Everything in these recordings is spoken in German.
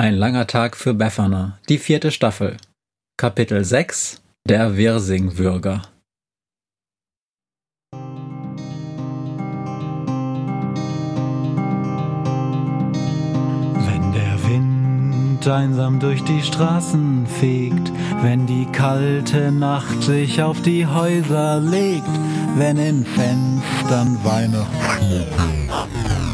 Ein langer Tag für Befana, die vierte Staffel. Kapitel 6 Der Wirsing-Würger. Wenn der Wind einsam durch die Straßen fegt, wenn die kalte Nacht sich auf die Häuser legt, wenn in Fenstern Weihnachtsschmuck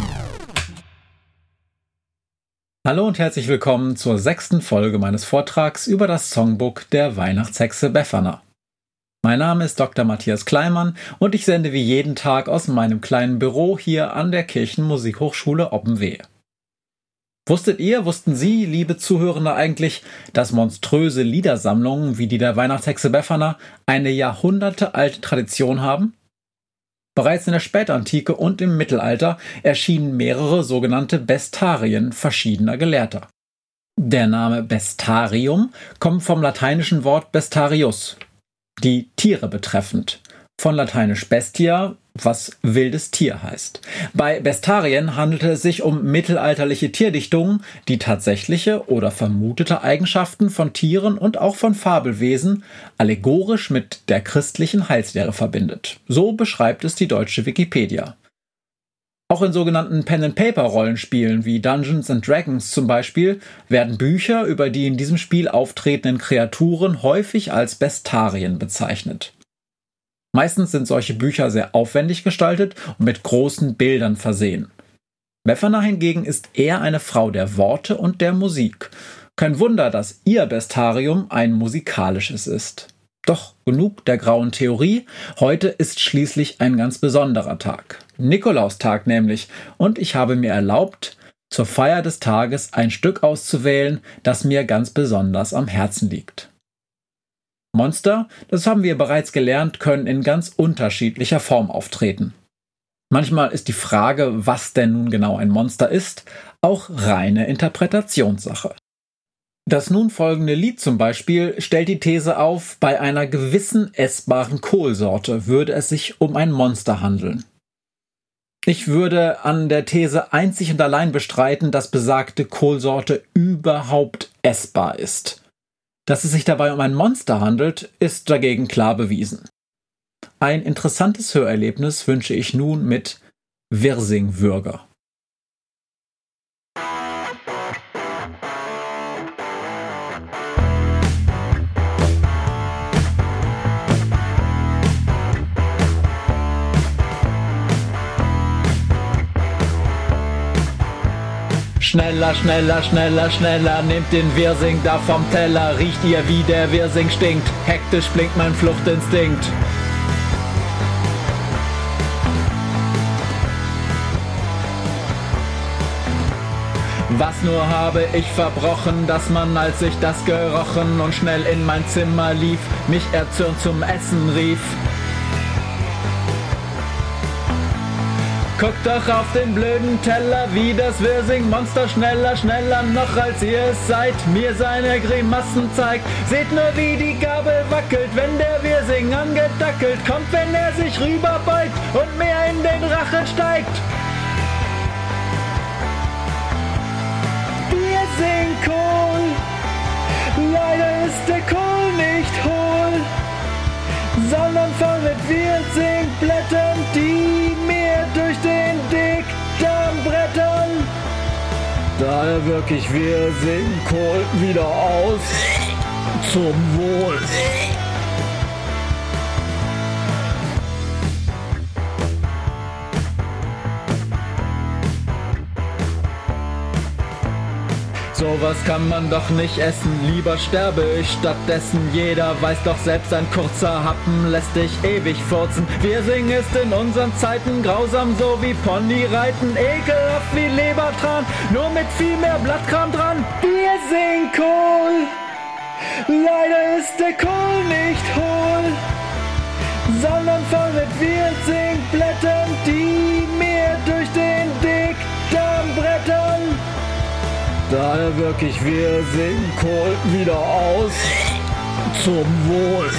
Hallo und herzlich willkommen zur sechsten Folge meines Vortrags über das Songbook der Weihnachtshexe Befana. Mein Name ist Dr. Matthias Kleimann und ich sende wie jeden Tag aus meinem kleinen Büro hier an der Kirchenmusikhochschule Oppenwehe. Wusstet ihr, wussten Sie, liebe Zuhörende, eigentlich, dass monströse Liedersammlungen wie die der Weihnachtshexe Befana eine jahrhundertealte Tradition haben? Bereits in der Spätantike und im Mittelalter erschienen mehrere sogenannte Bestarien verschiedener Gelehrter. Der Name Bestarium kommt vom lateinischen Wort bestarius, die Tiere betreffend, von lateinisch bestia, was wildes Tier heißt. Bei Bestarien handelte es sich um mittelalterliche Tierdichtungen, die tatsächliche oder vermutete Eigenschaften von Tieren und auch von Fabelwesen allegorisch mit der christlichen Heilslehre verbindet. So beschreibt es die deutsche Wikipedia. Auch in sogenannten Pen-and-Paper-Rollenspielen wie Dungeons and Dragons zum Beispiel werden Bücher über die in diesem Spiel auftretenden Kreaturen häufig als Bestarien bezeichnet. Meistens sind solche Bücher sehr aufwendig gestaltet und mit großen Bildern versehen. Befana hingegen ist eher eine Frau der Worte und der Musik. Kein Wunder, dass ihr Bestarium ein musikalisches ist. Doch genug der grauen Theorie. Heute ist schließlich ein ganz besonderer Tag. Nikolaustag nämlich. Und ich habe mir erlaubt, zur Feier des Tages ein Stück auszuwählen, das mir ganz besonders am Herzen liegt. Monster, das haben wir bereits gelernt, können in ganz unterschiedlicher Form auftreten. Manchmal ist die Frage, was denn nun genau ein Monster ist, auch reine Interpretationssache. Das nun folgende Lied zum Beispiel stellt die These auf, bei einer gewissen essbaren Kohlsorte würde es sich um ein Monster handeln. Ich würde an der These einzig und allein bestreiten, dass besagte Kohlsorte überhaupt essbar ist. Dass es sich dabei um ein Monster handelt, ist dagegen klar bewiesen. Ein interessantes Hörerlebnis wünsche ich nun mit Wirsing-Würger. Schneller, schneller, schneller, schneller, nehmt den Wirsing da vom Teller. Riecht ihr, wie der Wirsing stinkt? Hektisch blinkt mein Fluchtinstinkt. Was nur habe ich verbrochen, dass man, als ich das gerochen und schnell in mein Zimmer lief, mich erzürnt zum Essen rief. Guckt doch auf den blöden Teller, wie das Wirsing-Monster schneller, schneller noch als ihr es seid, mir seine Grimassen zeigt. Seht nur, wie die Gabel wackelt, wenn der Wirsing angedackelt kommt, wenn er sich rüberbeugt und mehr in den Rachen steigt. Wirsing Kohl, leider ist der Kohl nicht hohl, sondern voll mit Wirsingblättern, Daher wirklich, wir singen Kohl wieder aus. Zum Wohl. Sowas kann man doch nicht essen, lieber sterbe ich stattdessen. Jeder weiß doch selbst, ein kurzer Happen lässt dich ewig furzen. Wir singen ist in unseren Zeiten grausam, so wie Ponyreiten, ekelhaft wie Lebertran, nur mit viel mehr Blattkram dran. Wir singen Kohl, leider ist der Kohl nicht hohl, sondern voll mit Wirzingblättern, die mir durch den Dickdarm brettern. Daher wirklich, wir singen Kohl wieder aus. Zum Wohl.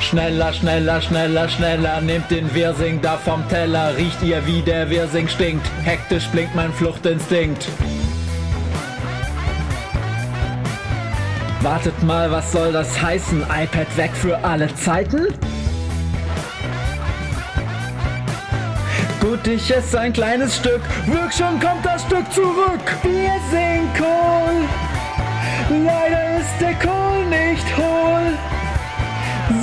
Schneller, schneller, schneller, schneller, nehmt den Wirsing da vom Teller. Riecht ihr, wie der Wirsing stinkt? Hektisch blinkt mein Fluchtinstinkt. Wartet mal, was soll das heißen? iPad weg für alle Zeiten? Gut, ich esse ein kleines Stück. Wirk schon kommt das Stück zurück. Wir singen Kohl. Leider ist der Kohl nicht hohl,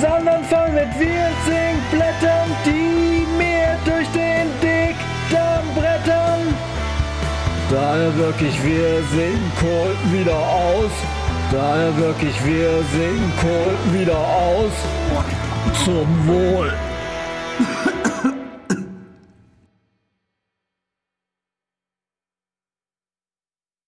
sondern voll mit Wirsingblättern, die mir durch den Dickdarm brettern. Daher wirklich wir singen Kohl wieder aus. Daher wirklich wir singen Kohl wieder aus. Zum Wohl.